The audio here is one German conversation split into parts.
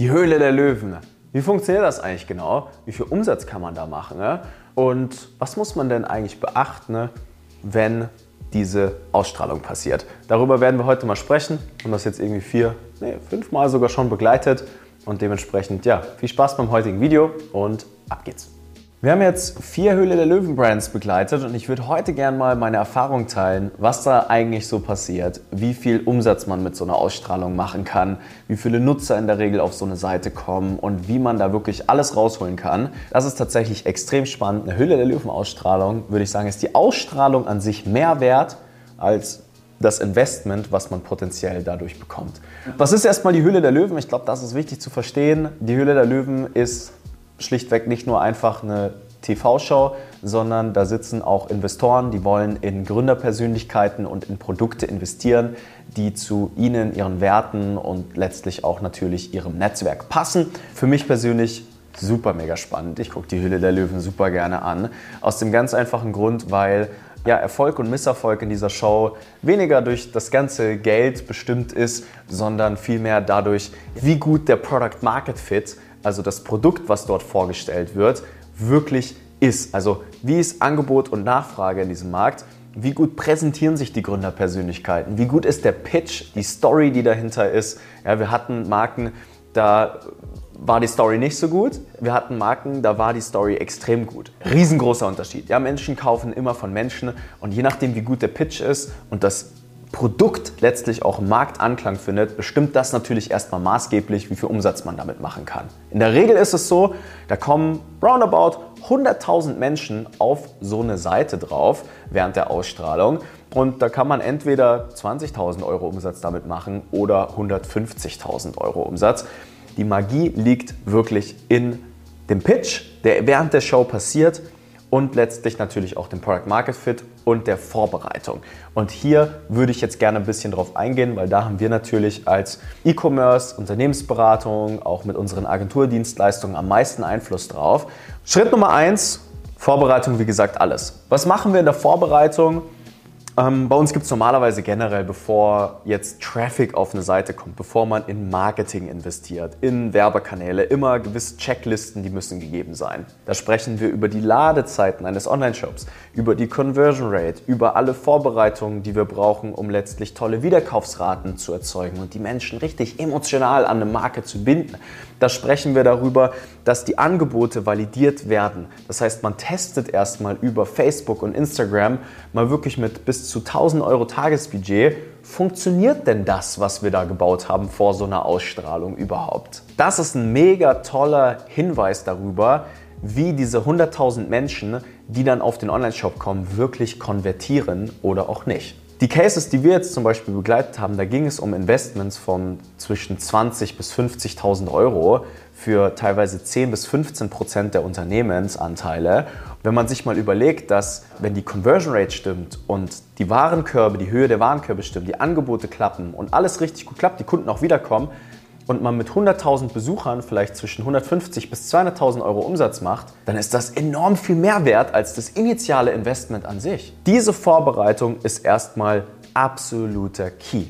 Die Höhle der Löwen. Wie funktioniert das eigentlich genau? Wie viel Umsatz kann man da machen? Ne? Und was muss man denn eigentlich beachten, ne, wenn diese Ausstrahlung passiert? Darüber werden wir heute mal sprechen und das jetzt irgendwie vier, nee, fünf Mal sogar schon begleitet. Und dementsprechend, ja, viel Spaß beim heutigen Video und ab geht's. Wir haben jetzt vier Höhle der Löwen Brands begleitet und ich würde heute gerne mal meine Erfahrung teilen, was da eigentlich so passiert, wie viel Umsatz man mit so einer Ausstrahlung machen kann, wie viele Nutzer in der Regel auf so eine Seite kommen und wie man da wirklich alles rausholen kann. Das ist tatsächlich extrem spannend. Eine Höhle der Löwen Ausstrahlung, würde ich sagen, ist die Ausstrahlung an sich mehr wert als das Investment, was man potenziell dadurch bekommt. Was ist erstmal die Höhle der Löwen? Ich glaube, das ist wichtig zu verstehen. Die Höhle der Löwen ist schlichtweg nicht nur einfach eine TV-Show, sondern da sitzen auch Investoren, die wollen in Gründerpersönlichkeiten und in Produkte investieren, die zu ihnen, ihren Werten und letztlich auch natürlich ihrem Netzwerk passen. Für mich persönlich super mega spannend. Ich gucke die Hülle der Löwen super gerne an. Aus dem ganz einfachen Grund, weil ja, Erfolg und Misserfolg in dieser Show weniger durch das ganze Geld bestimmt ist, sondern vielmehr dadurch, wie gut der Product Market Fit also das Produkt, was dort vorgestellt wird, wirklich ist. Also wie ist Angebot und Nachfrage in diesem Markt? Wie gut präsentieren sich die Gründerpersönlichkeiten? Wie gut ist der Pitch, die Story, die dahinter ist? Ja, wir hatten Marken, da war die Story nicht so gut. Wir hatten Marken, da war die Story extrem gut. Riesengroßer Unterschied. Ja, Menschen kaufen immer von Menschen und je nachdem, wie gut der Pitch ist und das Produkt letztlich auch Marktanklang findet, bestimmt das natürlich erstmal maßgeblich, wie viel Umsatz man damit machen kann. In der Regel ist es so, da kommen roundabout 100.000 Menschen auf so eine Seite drauf während der Ausstrahlung und da kann man entweder 20.000 Euro Umsatz damit machen oder 150.000 Euro Umsatz. Die Magie liegt wirklich in dem Pitch, der während der Show passiert und letztlich natürlich auch dem Product Market Fit und der Vorbereitung. Und hier würde ich jetzt gerne ein bisschen drauf eingehen, weil da haben wir natürlich als E-Commerce, Unternehmensberatung, auch mit unseren Agenturdienstleistungen am meisten Einfluss drauf. Schritt Nummer eins, Vorbereitung, wie gesagt, alles. Was machen wir in der Vorbereitung? Ähm, bei uns gibt es normalerweise generell, bevor jetzt Traffic auf eine Seite kommt, bevor man in Marketing investiert, in Werbekanäle, immer gewisse Checklisten, die müssen gegeben sein. Da sprechen wir über die Ladezeiten eines Online-Shops, über die Conversion Rate, über alle Vorbereitungen, die wir brauchen, um letztlich tolle Wiederkaufsraten zu erzeugen und die Menschen richtig emotional an eine Marke zu binden. Da sprechen wir darüber, dass die Angebote validiert werden. Das heißt, man testet erstmal über Facebook und Instagram mal wirklich mit bis zu 1000 Euro Tagesbudget, funktioniert denn das, was wir da gebaut haben vor so einer Ausstrahlung überhaupt? Das ist ein mega toller Hinweis darüber, wie diese 100.000 Menschen, die dann auf den Online-Shop kommen, wirklich konvertieren oder auch nicht. Die Cases, die wir jetzt zum Beispiel begleitet haben, da ging es um Investments von zwischen 20.000 bis 50.000 Euro für teilweise 10 bis 15 Prozent der Unternehmensanteile. Wenn man sich mal überlegt, dass wenn die Conversion Rate stimmt und die Warenkörbe, die Höhe der Warenkörbe stimmt, die Angebote klappen und alles richtig gut klappt, die Kunden auch wiederkommen, und man mit 100.000 Besuchern vielleicht zwischen 150 bis 200.000 Euro Umsatz macht, dann ist das enorm viel mehr wert als das initiale Investment an sich. Diese Vorbereitung ist erstmal absoluter Key.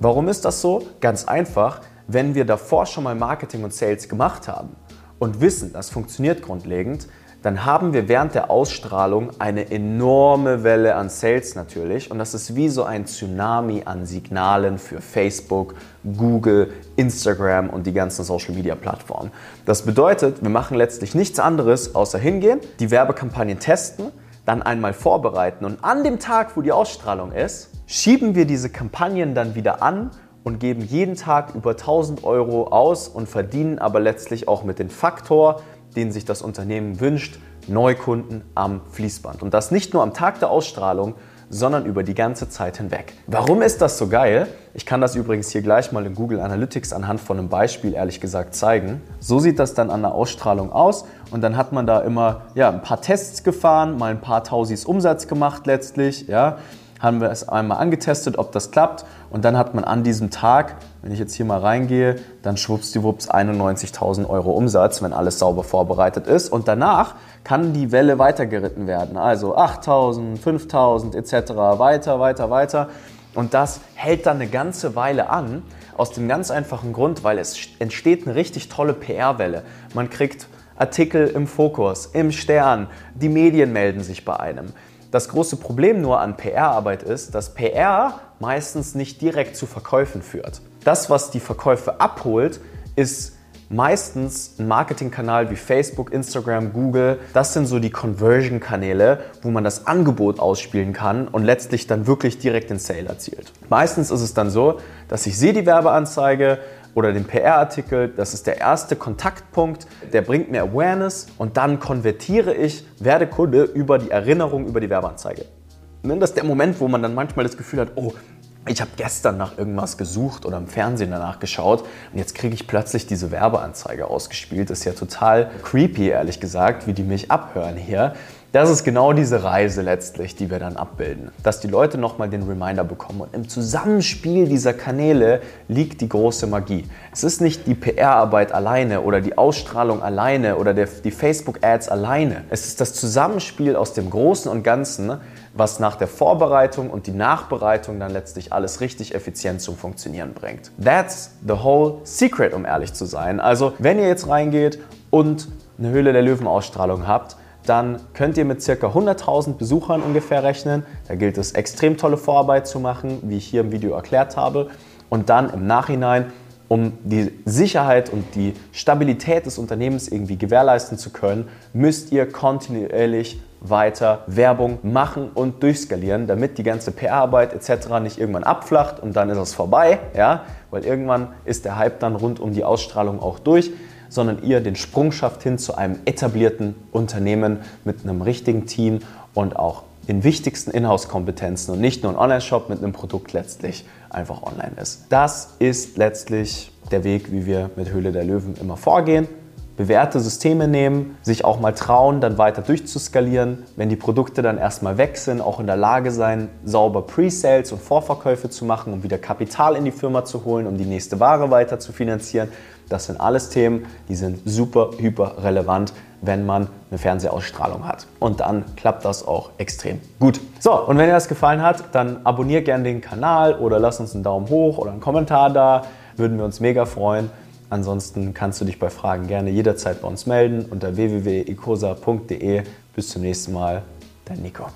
Warum ist das so? Ganz einfach, wenn wir davor schon mal Marketing und Sales gemacht haben und wissen, das funktioniert grundlegend, dann haben wir während der Ausstrahlung eine enorme Welle an Sales natürlich. Und das ist wie so ein Tsunami an Signalen für Facebook, Google, Instagram und die ganzen Social-Media-Plattformen. Das bedeutet, wir machen letztlich nichts anderes, außer hingehen, die Werbekampagnen testen, dann einmal vorbereiten und an dem Tag, wo die Ausstrahlung ist, schieben wir diese Kampagnen dann wieder an und geben jeden Tag über 1000 Euro aus und verdienen aber letztlich auch mit dem Faktor den sich das Unternehmen wünscht, Neukunden am Fließband. Und das nicht nur am Tag der Ausstrahlung, sondern über die ganze Zeit hinweg. Warum ist das so geil? Ich kann das übrigens hier gleich mal in Google Analytics anhand von einem Beispiel ehrlich gesagt zeigen. So sieht das dann an der Ausstrahlung aus und dann hat man da immer ja, ein paar Tests gefahren, mal ein paar Tausis Umsatz gemacht letztlich, ja haben wir es einmal angetestet, ob das klappt. Und dann hat man an diesem Tag, wenn ich jetzt hier mal reingehe, dann schwuppsdiwupps 91.000 Euro Umsatz, wenn alles sauber vorbereitet ist. Und danach kann die Welle weitergeritten werden. Also 8.000, 5.000 etc. weiter, weiter, weiter. Und das hält dann eine ganze Weile an. Aus dem ganz einfachen Grund, weil es entsteht eine richtig tolle PR-Welle. Man kriegt Artikel im Fokus, im Stern, die Medien melden sich bei einem. Das große Problem nur an PR-Arbeit ist, dass PR meistens nicht direkt zu Verkäufen führt. Das, was die Verkäufe abholt, ist meistens ein Marketingkanal wie Facebook, Instagram, Google. Das sind so die Conversion-Kanäle, wo man das Angebot ausspielen kann und letztlich dann wirklich direkt den Sale erzielt. Meistens ist es dann so, dass ich sehe die Werbeanzeige, oder den PR-Artikel. Das ist der erste Kontaktpunkt, der bringt mir Awareness und dann konvertiere ich, werde Kunde über die Erinnerung über die Werbeanzeige. Ne, das ist der Moment, wo man dann manchmal das Gefühl hat, oh, ich habe gestern nach irgendwas gesucht oder im Fernsehen danach geschaut und jetzt kriege ich plötzlich diese Werbeanzeige ausgespielt. Das ist ja total creepy, ehrlich gesagt, wie die mich abhören hier. Das ist genau diese Reise letztlich, die wir dann abbilden. Dass die Leute nochmal den Reminder bekommen. Und im Zusammenspiel dieser Kanäle liegt die große Magie. Es ist nicht die PR-Arbeit alleine oder die Ausstrahlung alleine oder der, die Facebook-Ads alleine. Es ist das Zusammenspiel aus dem Großen und Ganzen, was nach der Vorbereitung und die Nachbereitung dann letztlich alles richtig effizient zum Funktionieren bringt. That's the whole secret, um ehrlich zu sein. Also, wenn ihr jetzt reingeht und eine Höhle der Löwen-Ausstrahlung habt, dann könnt ihr mit ca. 100.000 Besuchern ungefähr rechnen. Da gilt es, extrem tolle Vorarbeit zu machen, wie ich hier im Video erklärt habe. Und dann im Nachhinein, um die Sicherheit und die Stabilität des Unternehmens irgendwie gewährleisten zu können, müsst ihr kontinuierlich weiter Werbung machen und durchskalieren, damit die ganze PR-Arbeit etc. nicht irgendwann abflacht und dann ist es vorbei, ja? weil irgendwann ist der Hype dann rund um die Ausstrahlung auch durch sondern ihr den Sprung schafft hin zu einem etablierten Unternehmen mit einem richtigen Team und auch den wichtigsten Inhouse-Kompetenzen und nicht nur ein Online-Shop mit einem Produkt letztlich einfach online ist. Das ist letztlich der Weg, wie wir mit Höhle der Löwen immer vorgehen. Bewährte Systeme nehmen, sich auch mal trauen, dann weiter durchzuskalieren. Wenn die Produkte dann erstmal weg sind, auch in der Lage sein, sauber Pre-Sales und Vorverkäufe zu machen, um wieder Kapital in die Firma zu holen, um die nächste Ware weiter zu finanzieren. Das sind alles Themen, die sind super, hyper relevant, wenn man eine Fernsehausstrahlung hat. Und dann klappt das auch extrem gut. So, und wenn dir das gefallen hat, dann abonniere gerne den Kanal oder lass uns einen Daumen hoch oder einen Kommentar da. Würden wir uns mega freuen. Ansonsten kannst du dich bei Fragen gerne jederzeit bei uns melden unter www.icosa.de. Bis zum nächsten Mal, dein Nico.